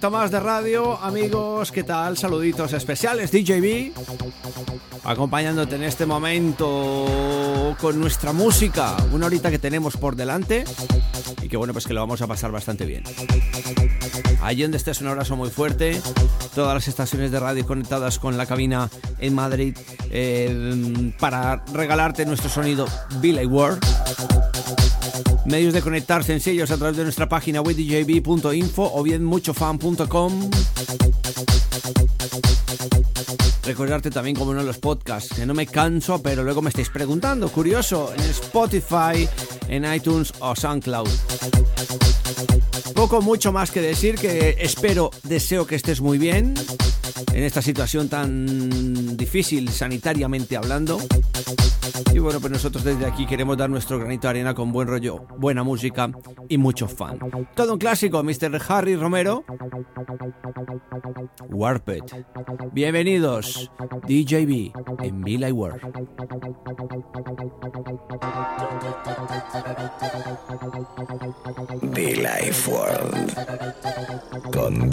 momento más de radio, amigos, ¿qué tal? Saluditos especiales, DJB, acompañándote en este momento con nuestra música, una horita que tenemos por delante y que bueno, pues que lo vamos a pasar bastante bien. Allí donde estés un abrazo muy fuerte, todas las estaciones de radio conectadas con la cabina en Madrid eh, para regalarte nuestro sonido Billy World. Medios de conectar sencillos a través de nuestra página web djb.info o bien muchofan.com. Recordarte también como uno de los podcasts, que no me canso, pero luego me estáis preguntando, curioso, en Spotify, en iTunes o SoundCloud. Poco mucho más que decir que espero, deseo que estés muy bien en esta situación tan difícil sanitariamente hablando. Y bueno, pues nosotros desde aquí queremos dar nuestro granito de arena con buen rollo, buena música y mucho fan. Todo un clásico, Mr. Harry Romero. Warped. Bienvenidos, DJB en Villa World. Be Life World con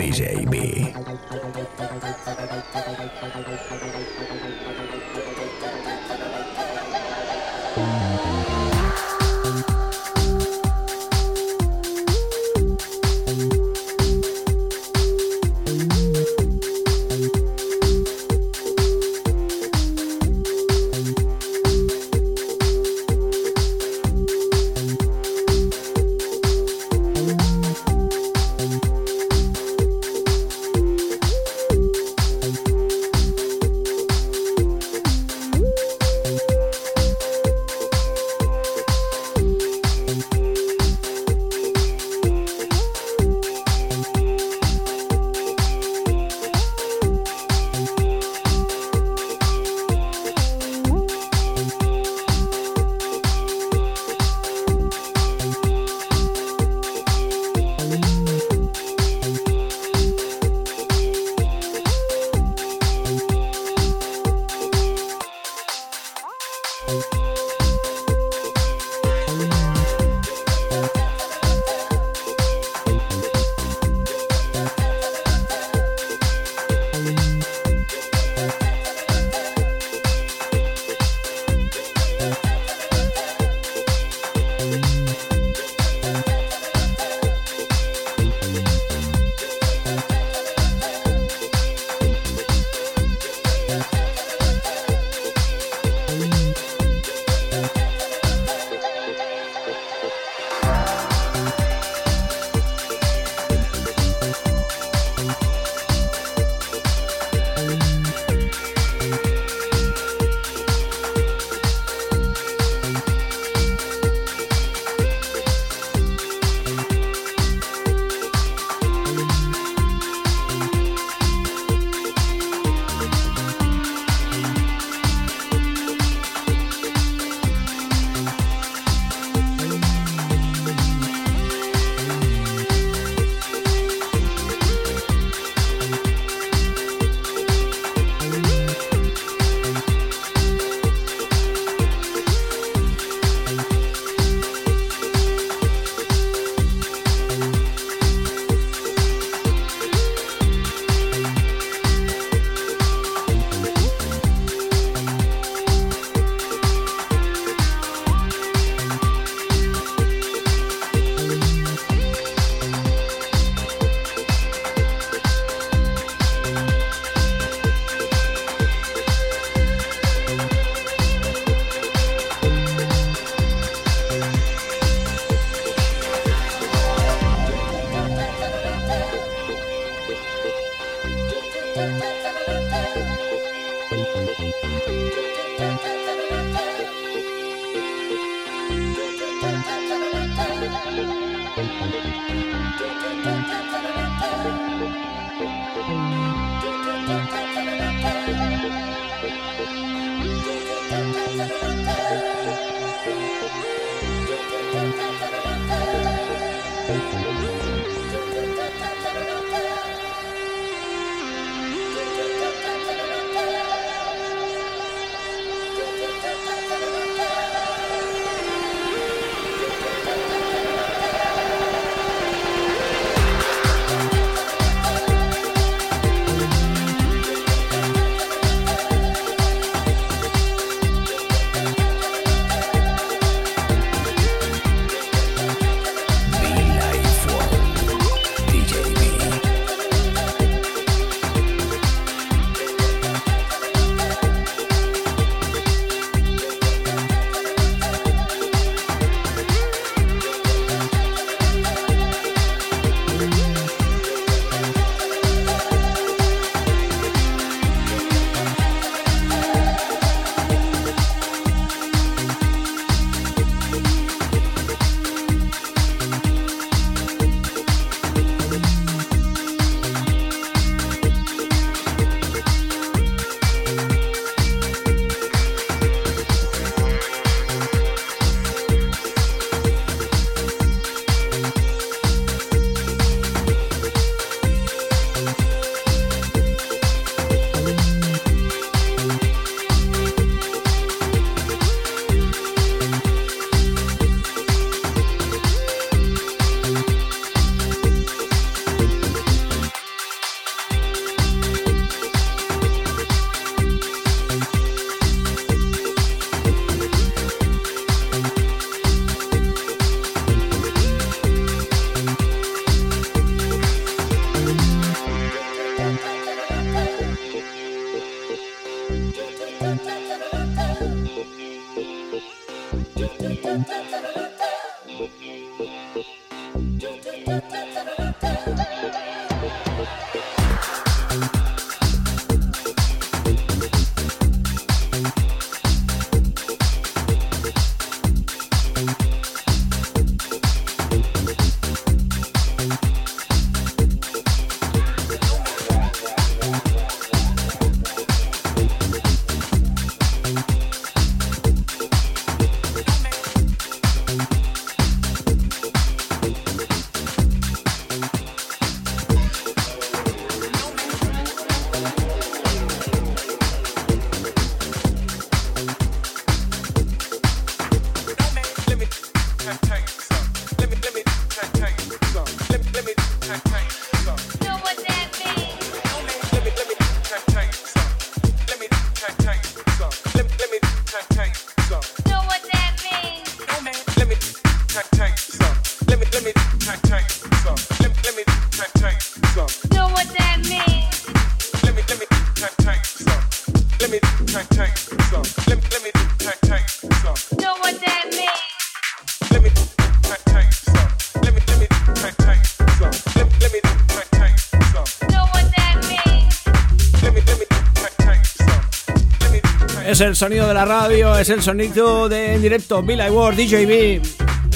Es el sonido de la radio, es el sonido de en directo Bill Ward, DJB,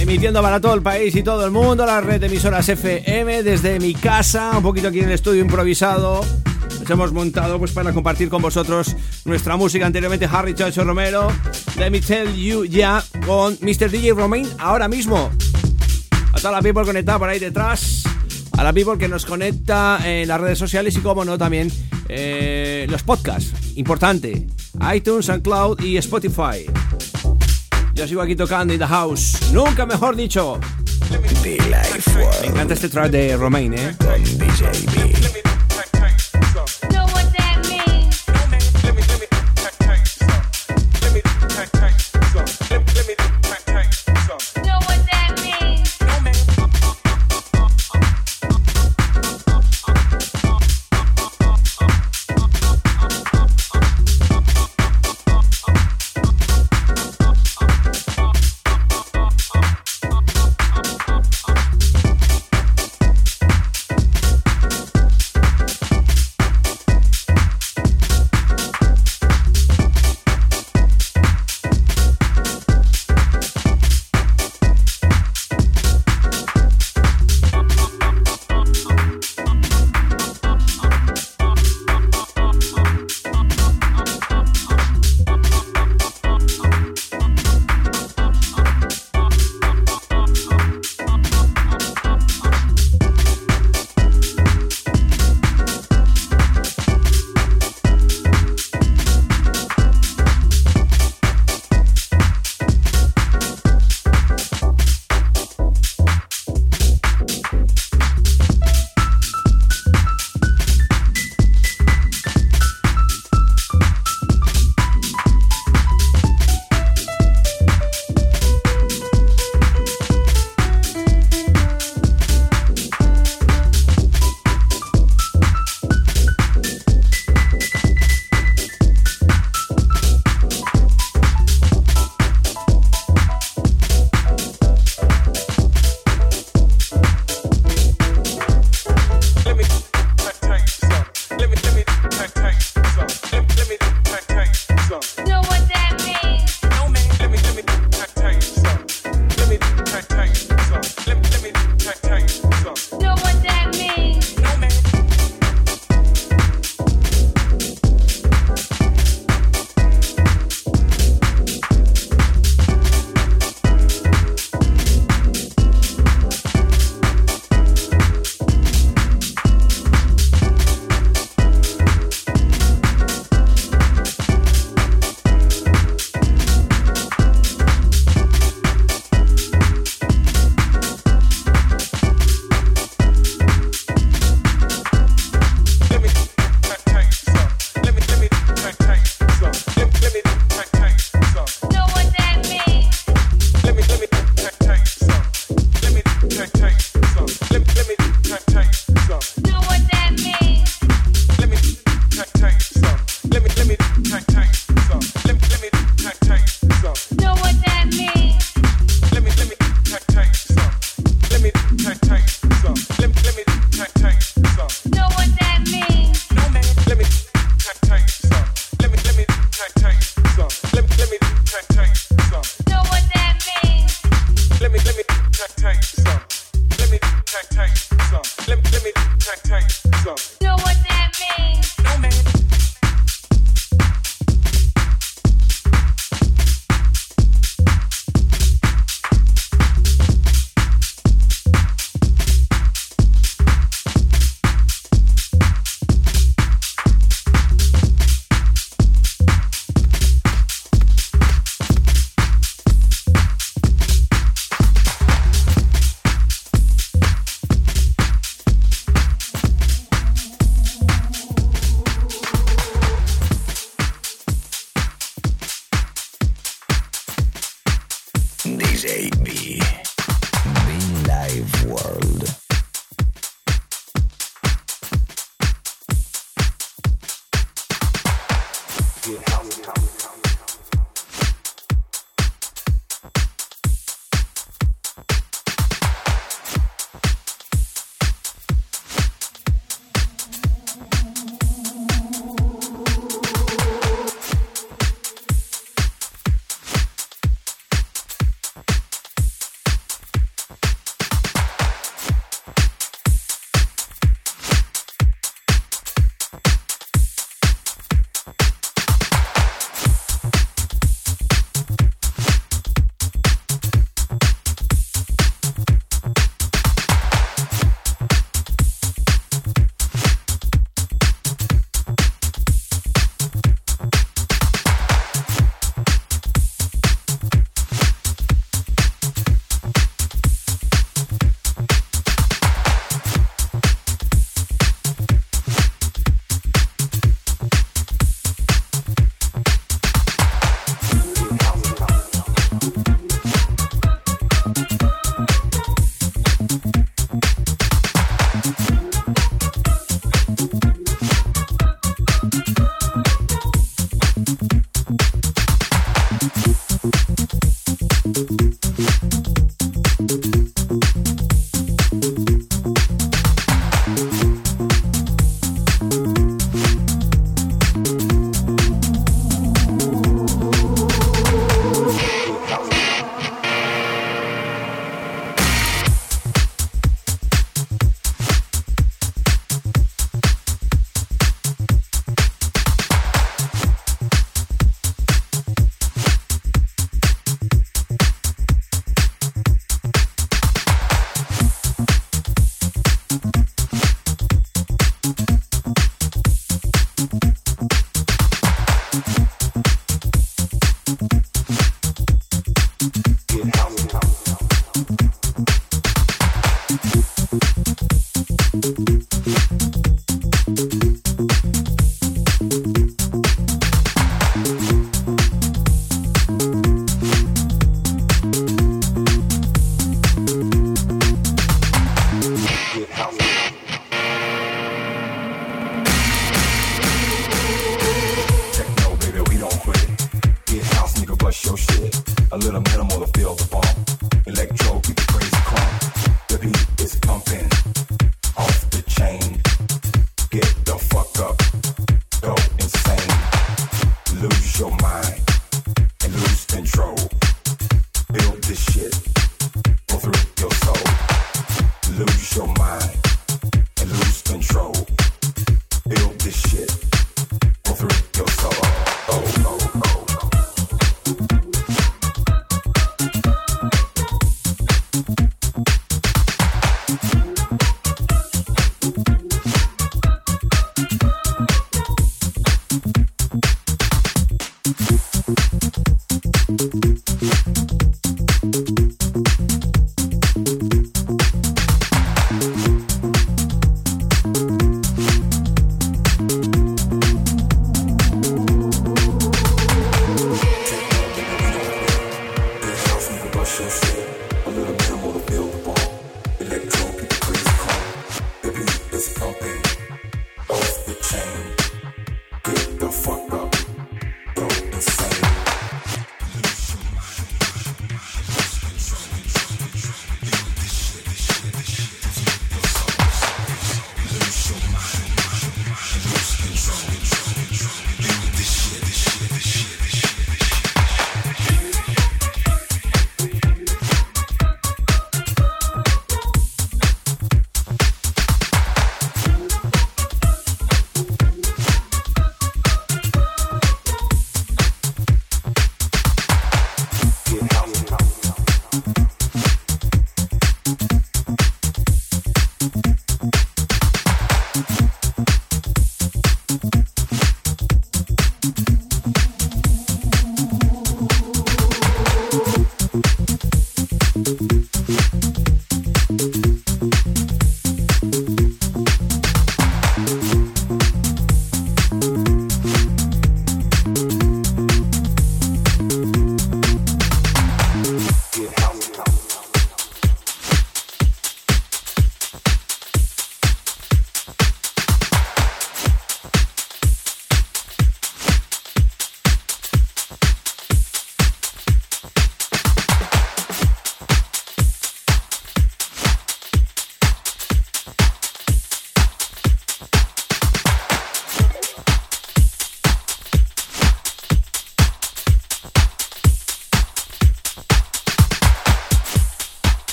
emitiendo para todo el país y todo el mundo, la red de emisoras FM desde mi casa, un poquito aquí en el estudio improvisado. Nos hemos montado pues para compartir con vosotros nuestra música anteriormente Harry Chacho Romero, Let Me Tell You Ya con Mr. DJ Romain ahora mismo. A toda la people conectada por ahí detrás, a la people que nos conecta en las redes sociales y como no también eh, los podcasts, importante iTunes, SoundCloud y Spotify. Yo sigo aquí tocando in the house. Nunca mejor dicho. Me encanta este track de Romain, ¿eh?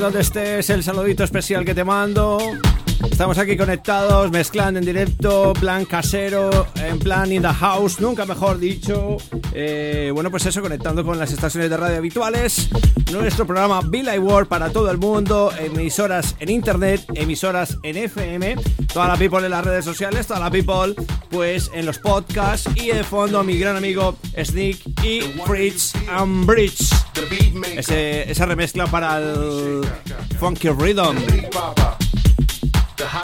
Donde estés, el saludito especial que te mando. Estamos aquí conectados, mezclando en directo, plan casero, en plan in the house, nunca mejor dicho. Eh, bueno, pues eso, conectando con las estaciones de radio habituales. Nuestro programa Bill World para todo el mundo, emisoras en internet, emisoras en FM, toda la people en las redes sociales, toda la people pues en los podcasts y de fondo mi gran amigo Sneak y Fritz and Bridge. Esa remezcla para el Funky Rhythm.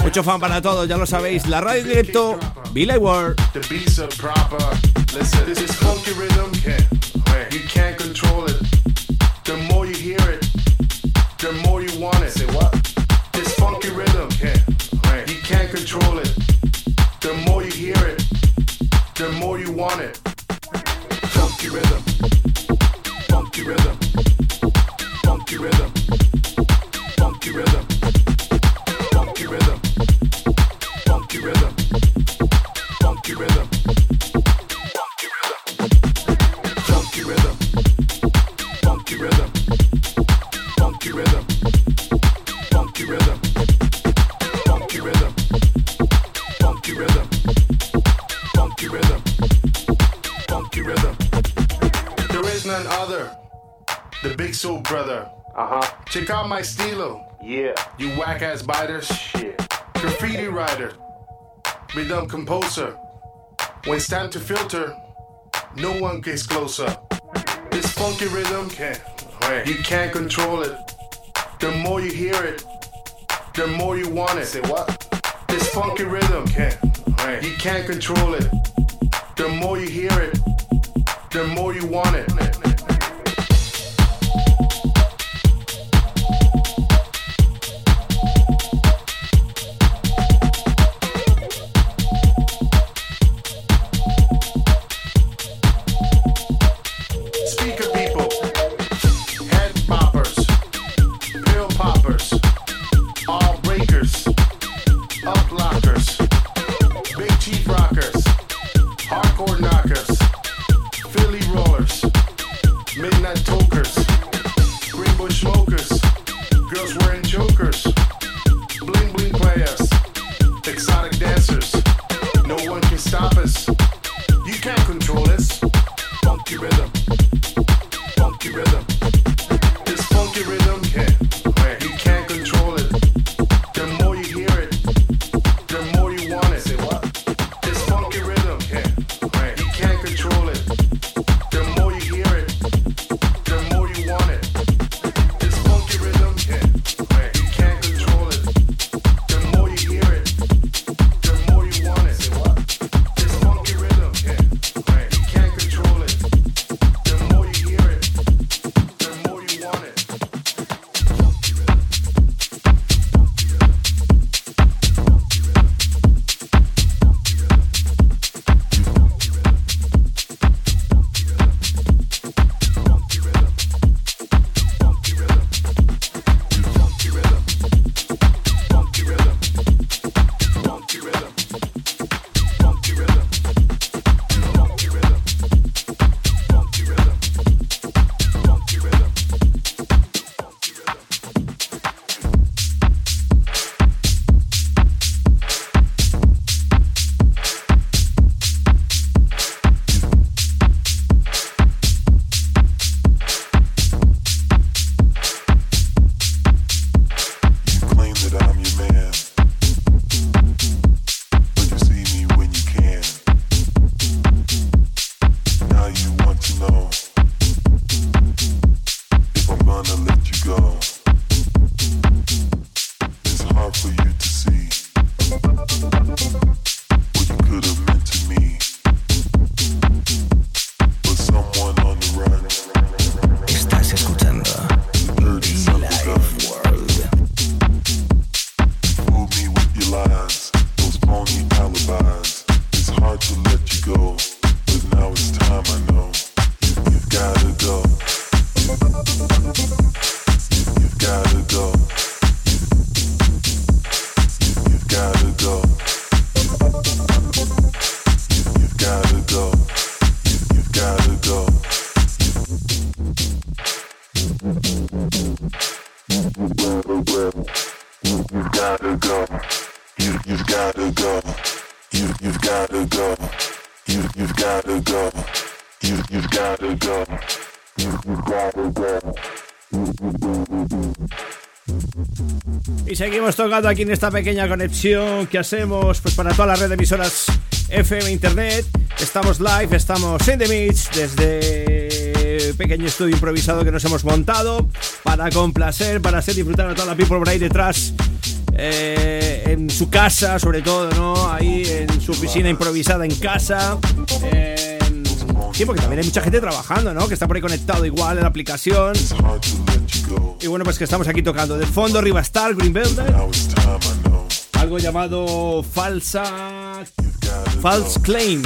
Mucho fan para todos, ya lo sabéis. La radio directo, Billy Ward. You whack ass biters. Shit. Graffiti writer. Rhythm composer. When it's time to filter, no one gets closer. This funky rhythm, can't, you can't control it. The more you hear it, the more you want it. Say what? This funky rhythm, can't, you can't control it. The more you hear it, the more you want it. Y seguimos tocando aquí en esta pequeña conexión que hacemos pues para toda la red de emisoras FM Internet. Estamos live, estamos en The Mix desde pequeño estudio improvisado que nos hemos montado para complacer, para hacer disfrutar a toda la people por ahí detrás. Eh, en su casa, sobre todo, ¿no? Ahí en su oficina improvisada en casa. Eh, sí, porque también hay mucha gente trabajando, ¿no? Que está por ahí conectado igual en la aplicación. Y bueno, pues que estamos aquí tocando. De fondo, Riva Star, Green Velvet. Algo llamado falsa. False Claim.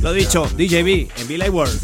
Lo dicho, DJB en Billy World.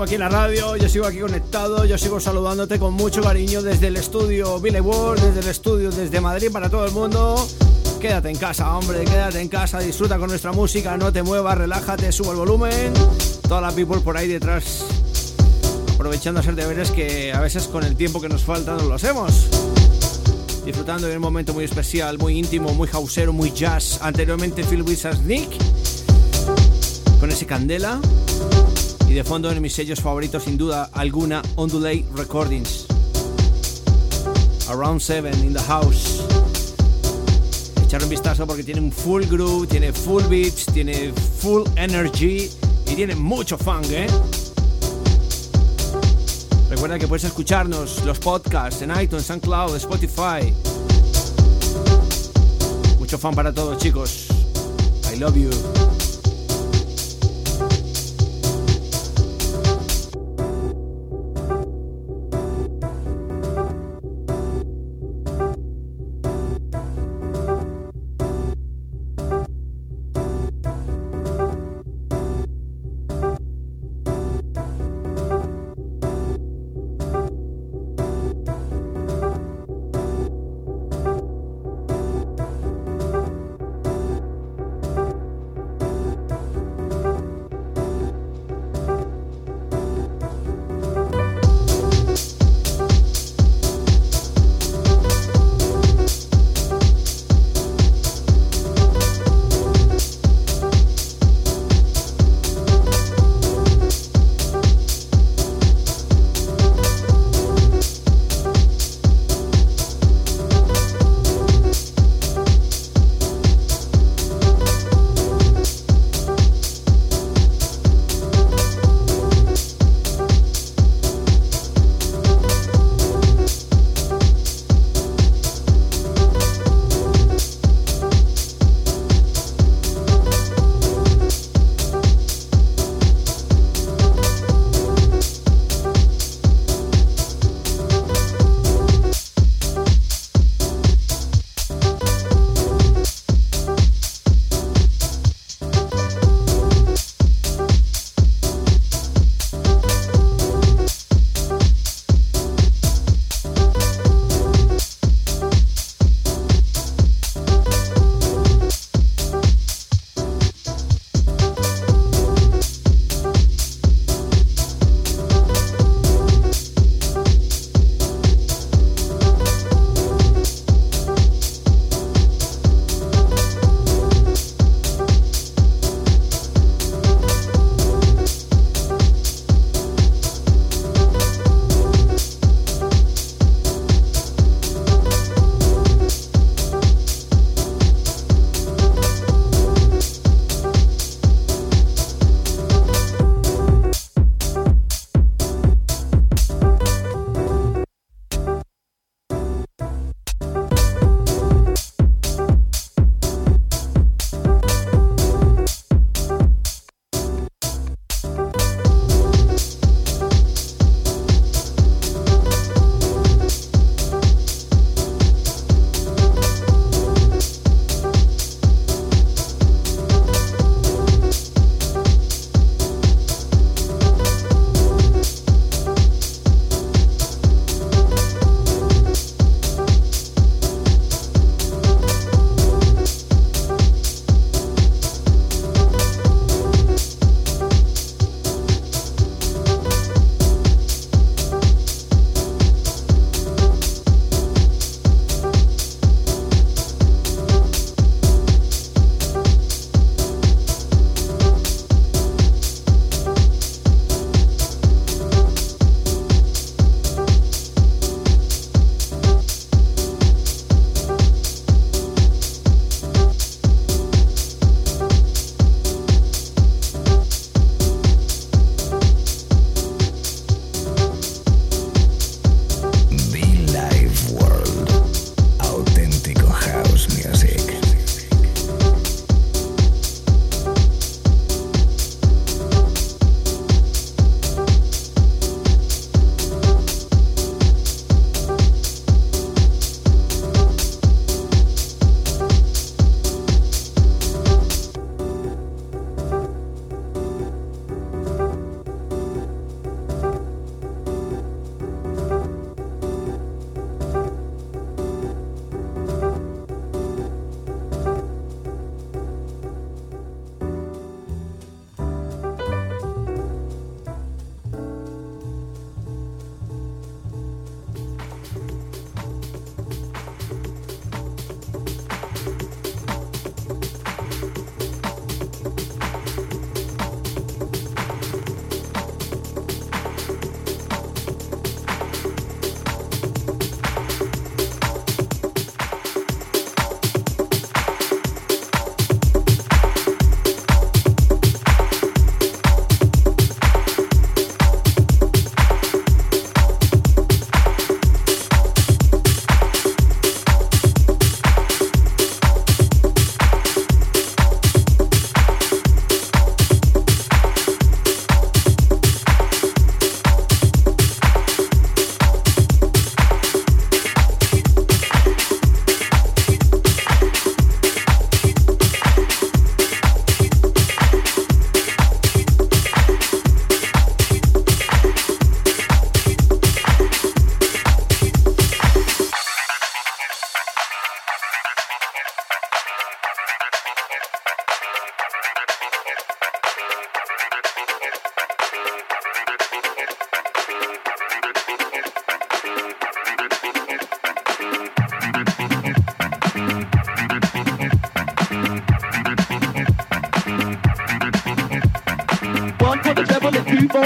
sigo aquí en la radio, yo sigo aquí conectado, yo sigo saludándote con mucho cariño desde el estudio Billy World, desde el estudio desde Madrid para todo el mundo. Quédate en casa, hombre, quédate en casa, disfruta con nuestra música, no te muevas, relájate, suba el volumen. Toda la people por ahí detrás aprovechando a hacer deberes que a veces con el tiempo que nos falta no lo hacemos. Disfrutando de un momento muy especial, muy íntimo, muy hausero, muy jazz. Anteriormente Phil Wizards Nick con ese candela y de fondo en mis sellos favoritos sin duda alguna Ondulate Recordings. Around 7 in the house. Echar un vistazo porque tiene un full groove, tiene full beats, tiene full energy y tiene mucho funk, ¿eh? Recuerda que puedes escucharnos los podcasts en iTunes, SoundCloud, Spotify. Mucho fan para todos, chicos. I love you.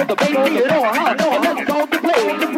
the bass beat, you know, huh? And that's to the play.